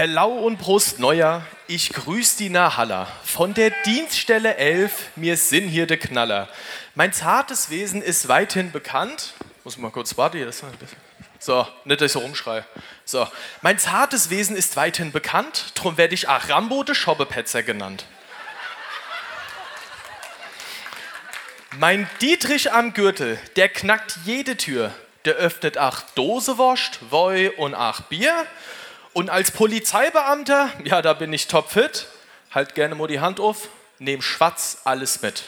Herr Lau und Brust Neuer, ich grüß die Nahalla. Von der Dienststelle 11, mir sind hier de Knaller. Mein zartes Wesen ist weithin bekannt. Muss mal kurz warten. Das so, nicht, dass ich so rumschreie. So, mein zartes Wesen ist weithin bekannt, drum werde ich auch Rambo de Schobbepetzer genannt. Mein Dietrich am Gürtel, der knackt jede Tür. Der öffnet acht Dose Woi und acht Bier. Und als Polizeibeamter, ja, da bin ich topfit. Halt gerne mal die Hand auf, nehm schwarz alles mit.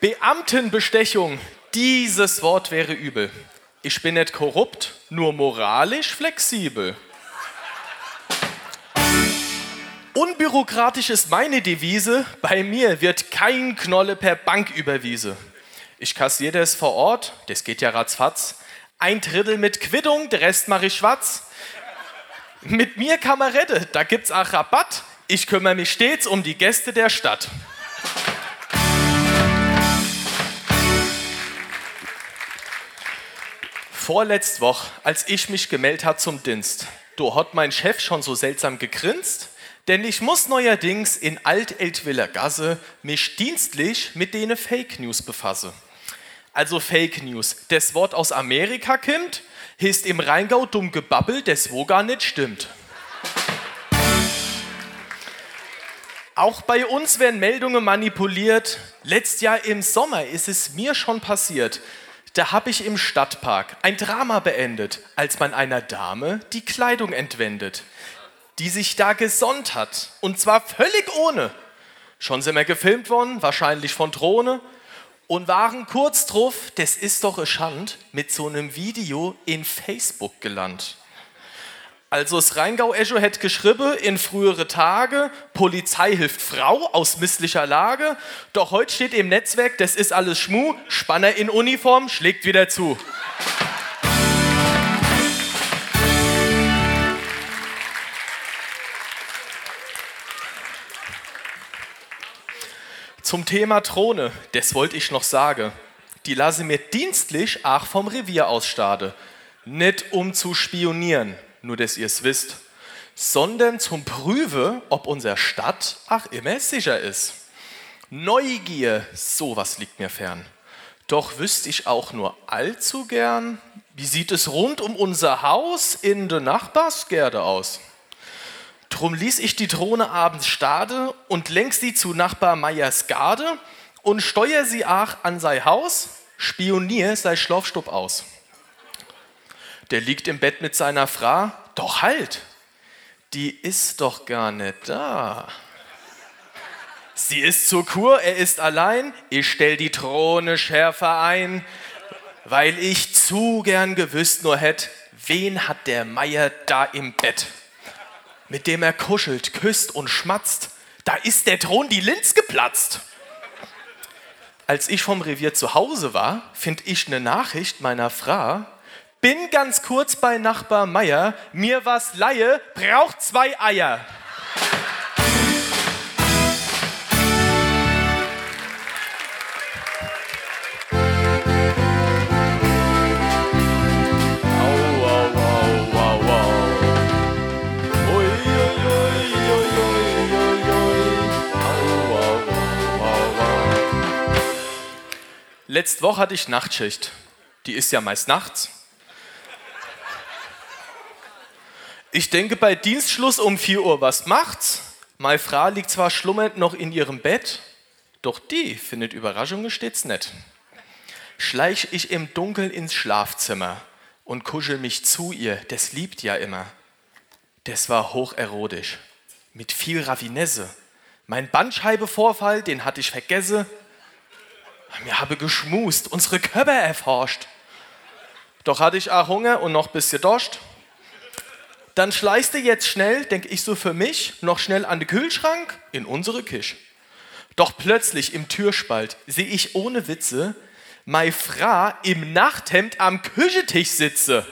Beamtenbestechung, dieses Wort wäre übel. Ich bin nicht korrupt, nur moralisch flexibel. Unbürokratisch ist meine Devise, bei mir wird kein Knolle per Bank überwiese. Ich kassiere das vor Ort, das geht ja ratzfatz. Ein Drittel mit Quittung, der Rest mache ich schwarz. Mit mir retten, da gibt's auch Rabatt. Ich kümmere mich stets um die Gäste der Stadt. Vorletzt Woche, als ich mich gemeldet hat zum Dienst, da hat mein Chef schon so seltsam gegrinst denn ich muss neuerdings in Alt-Eltwiller Gasse mich dienstlich mit denen Fake News befassen. Also Fake News. Das Wort aus Amerika kommt, ist im Rheingau dumm gebabbelt, das wo gar nicht stimmt. Auch bei uns werden Meldungen manipuliert. Letztes Jahr im Sommer ist es mir schon passiert. Da habe ich im Stadtpark ein Drama beendet, als man einer Dame die Kleidung entwendet die sich da gesonnt hat. Und zwar völlig ohne. Schon sind wir gefilmt worden, wahrscheinlich von Drohne. Und waren kurz drauf, das ist doch ein Schand, mit so einem Video in Facebook gelandet. Also das Rheingau-Echo hätte geschrieben in frühere Tage, Polizei hilft Frau aus misslicher Lage. Doch heute steht im Netzwerk, das ist alles Schmu, Spanner in Uniform schlägt wieder zu. Zum Thema Throne, das wollte ich noch sagen. Die lasse mir dienstlich auch vom Revier aus stade. Nicht um zu spionieren, nur dass ihr es wisst, sondern zum Prüfe, ob unser Stadt auch immer sicher ist. Neugier, sowas liegt mir fern. Doch wüsste ich auch nur allzu gern, wie sieht es rund um unser Haus in der Nachbarsgärde aus? Drum ließ ich die Drohne abends stade und lenk sie zu Nachbar Meyers Garde und steuer sie auch an sein Haus, spionier sei Schlafstub aus. Der liegt im Bett mit seiner Frau, doch halt, die ist doch gar nicht da. Sie ist zur Kur, er ist allein, ich stell die Drohne schärfer ein, weil ich zu gern gewusst nur hätt, wen hat der Meier da im Bett? Mit dem er kuschelt, küsst und schmatzt, da ist der Thron die Linz geplatzt. Als ich vom Revier zu Hause war, find ich eine Nachricht meiner Frau. Bin ganz kurz bei Nachbar Meier, mir was leihe, braucht zwei Eier. Letzte Woche hatte ich Nachtschicht. Die ist ja meist nachts. Ich denke bei Dienstschluss um 4 Uhr, was macht's? Meine Frau liegt zwar schlummernd noch in ihrem Bett, doch die findet Überraschungen stets nett. Schleich ich im Dunkeln ins Schlafzimmer und kuschel mich zu ihr, das liebt ja immer. Das war hocherotisch, mit viel Raffinesse. Mein Bandscheibevorfall, den hatte ich vergessen, wir haben geschmust, unsere Körper erforscht. Doch hatte ich auch Hunger und noch ein bisschen Durst. Dann schleißt du jetzt schnell, denke ich so für mich, noch schnell an den Kühlschrank in unsere Kisch. Doch plötzlich im Türspalt sehe ich ohne Witze meine Frau im Nachthemd am Küchentisch sitze.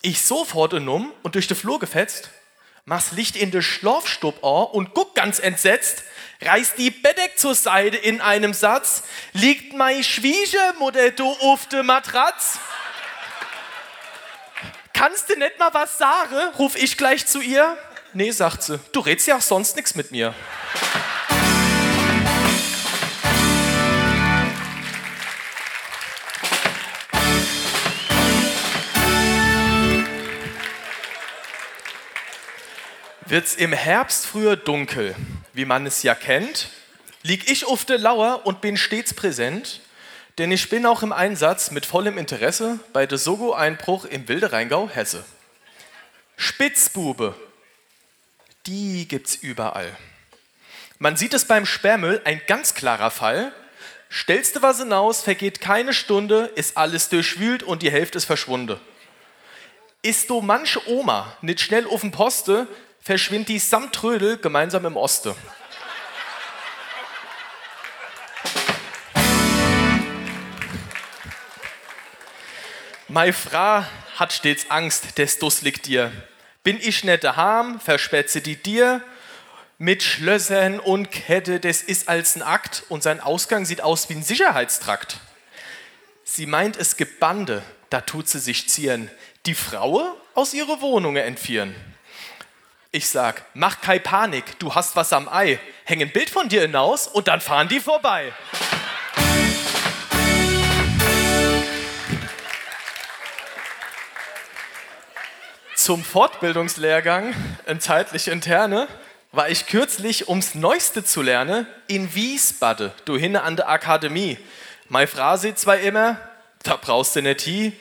Ich sofort um und durch den Flur gefetzt, mach's Licht in den Schlafstub an und guck ganz entsetzt, reißt die Bettdeck zur Seite in einem Satz, liegt mein Schwiegermutter du auf der Matratz. kannst du nicht mal was sagen? Ruf ich gleich zu ihr. Nee, sagt sie, du redst ja auch sonst nichts mit mir. Wird's im Herbst früher dunkel, wie man es ja kennt, lieg ich auf der Lauer und bin stets präsent, denn ich bin auch im Einsatz mit vollem Interesse bei der Sogo-Einbruch im Wilde Rheingau, Hesse. Spitzbube, die gibt's überall. Man sieht es beim Sperrmüll, ein ganz klarer Fall. Stellst du was hinaus, vergeht keine Stunde, ist alles durchwühlt und die Hälfte ist verschwunden. Ist du manche Oma nicht schnell auf dem Poste, verschwindet die samt Trödel gemeinsam im Oste. Meine Frau hat stets Angst, des Dus liegt dir. Bin ich nicht daheim, verspätze die dir. Mit Schlössern und Kette, das ist als ein Akt und sein Ausgang sieht aus wie ein Sicherheitstrakt. Sie meint, es gibt Bande, da tut sie sich zieren. Die Frau aus ihrer Wohnung entführen. Ich sag, mach keine Panik, du hast was am Ei. Häng ein Bild von dir hinaus und dann fahren die vorbei. Zum Fortbildungslehrgang in zeitlich interne war ich kürzlich, ums Neueste zu lernen, in Wiesbaden, du hinne an der Akademie. Meine sieht zwar immer, da brauchst du nicht hin,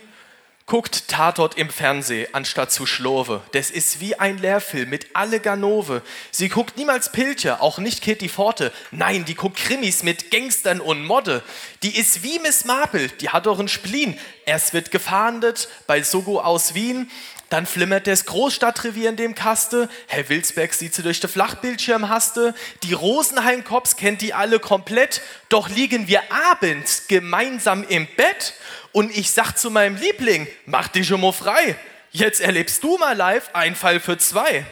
guckt Tatort im Fernsehen, anstatt zu schlove. Das ist wie ein Lehrfilm mit alle Ganove. Sie guckt niemals Pilcher, auch nicht Kitty Forte. Nein, die guckt Krimis mit Gangstern und Modde. Die ist wie Miss Marple, die hat doch einen Spleen. Erst wird gefahndet bei Sogo aus Wien, dann flimmert das Großstadtrevier in dem Kaste. Herr Wilsberg sieht sie durch den Flachbildschirm haste. Die Rosenheim-Cops kennt die alle komplett. Doch liegen wir abends gemeinsam im Bett und ich sag zu meinem Liebling, mach dich schon mal frei. Jetzt erlebst du mal live ein Fall für zwei.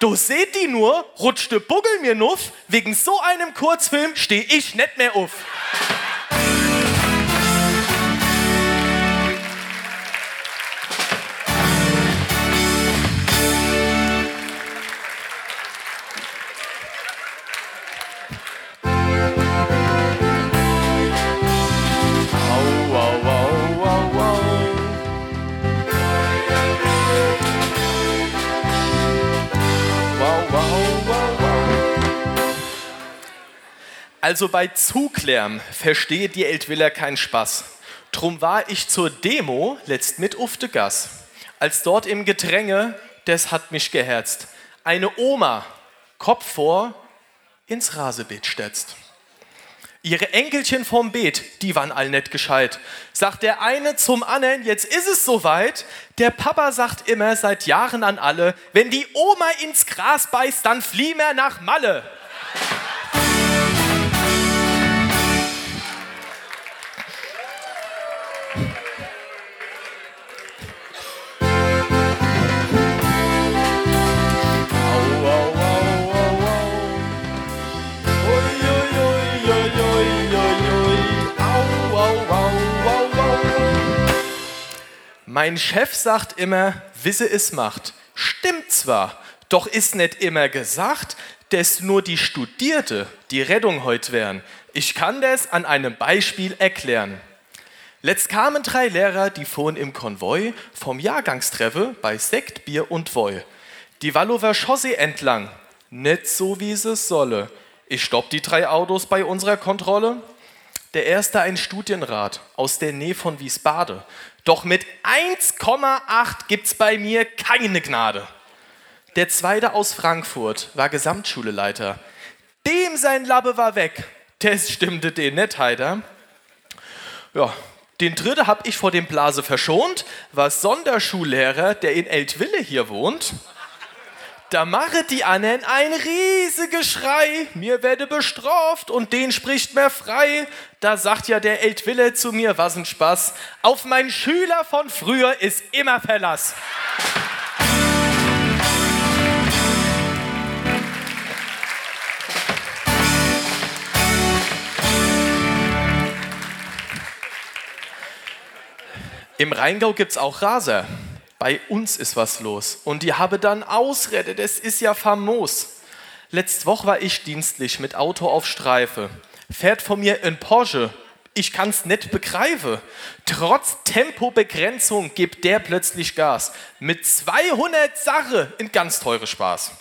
Du seht die nur, rutschte Buggel mir nuff, wegen so einem Kurzfilm steh ich nicht mehr auf. Also bei Zuglärm verstehe die Eltwiller keinen Spaß. Drum war ich zur Demo letzt mit ufte Gas. Als dort im Gedränge, das hat mich geherzt. Eine Oma, Kopf vor, ins Rasebeet stetzt. Ihre Enkelchen vom Beet, die waren all net gescheit. Sagt der eine zum anderen, jetzt ist es soweit. Der Papa sagt immer seit Jahren an alle, wenn die Oma ins Gras beißt, dann flieh mer nach Malle. Mein Chef sagt immer, wisse es macht. Stimmt zwar, doch ist nicht immer gesagt, dass nur die Studierte die Rettung heute wären. Ich kann das an einem Beispiel erklären. Letzt kamen drei Lehrer, die fuhren im Konvoi vom Jahrgangstreffe bei Sekt, Bier und Woi. Die Wallower Chaussee entlang. Nicht so, wie es solle. Ich stopp die drei Autos bei unserer Kontrolle. Der erste ein Studienrat aus der Nähe von Wiesbaden. Doch mit 1,8 gibt es bei mir keine Gnade. Der zweite aus Frankfurt war Gesamtschuleleiter. Dem sein Labbe war weg. Das stimmte den nicht heiter. Ja, den dritten hab ich vor dem Blase verschont, war Sonderschullehrer, der in Eltville hier wohnt. Da mache die anderen ein riesiges Schrei, mir werde bestraft und den spricht mir frei. Da sagt ja der Eltville zu mir, was ein Spaß, auf meinen Schüler von früher ist immer Verlass. Im Rheingau gibt es auch Raser. Bei uns ist was los. Und die habe dann Ausrede, das ist ja famos. Letzte Woche war ich dienstlich mit Auto auf Streife. Fährt von mir ein Porsche. Ich kann's nicht begreifen. Trotz Tempobegrenzung gibt der plötzlich Gas. Mit 200 Sache in ganz teure Spaß.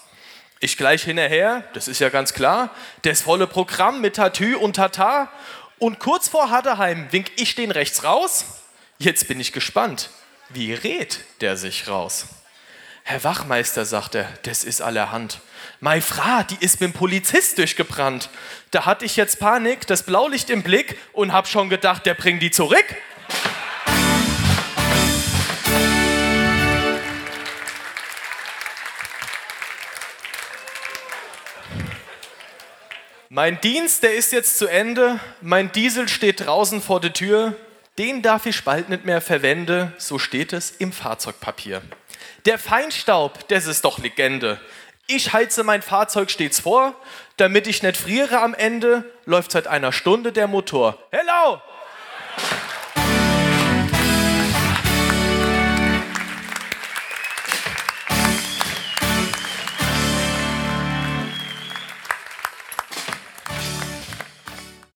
Ich gleich hinterher, das ist ja ganz klar, das volle Programm mit Tatü und Tata. Und kurz vor Hatterheim wink ich den rechts raus. Jetzt bin ich gespannt. Wie rät der sich raus? Herr Wachmeister, sagt er, das ist allerhand. Meine Frau, die ist mit dem Polizist durchgebrannt. Da hatte ich jetzt Panik, das Blaulicht im Blick und hab schon gedacht, der bringt die zurück. Mein Dienst, der ist jetzt zu Ende. Mein Diesel steht draußen vor der Tür. Den darf ich bald nicht mehr verwenden, so steht es im Fahrzeugpapier. Der Feinstaub, das ist doch Legende. Ich heize mein Fahrzeug stets vor, damit ich nicht friere am Ende, läuft seit einer Stunde der Motor. Hello,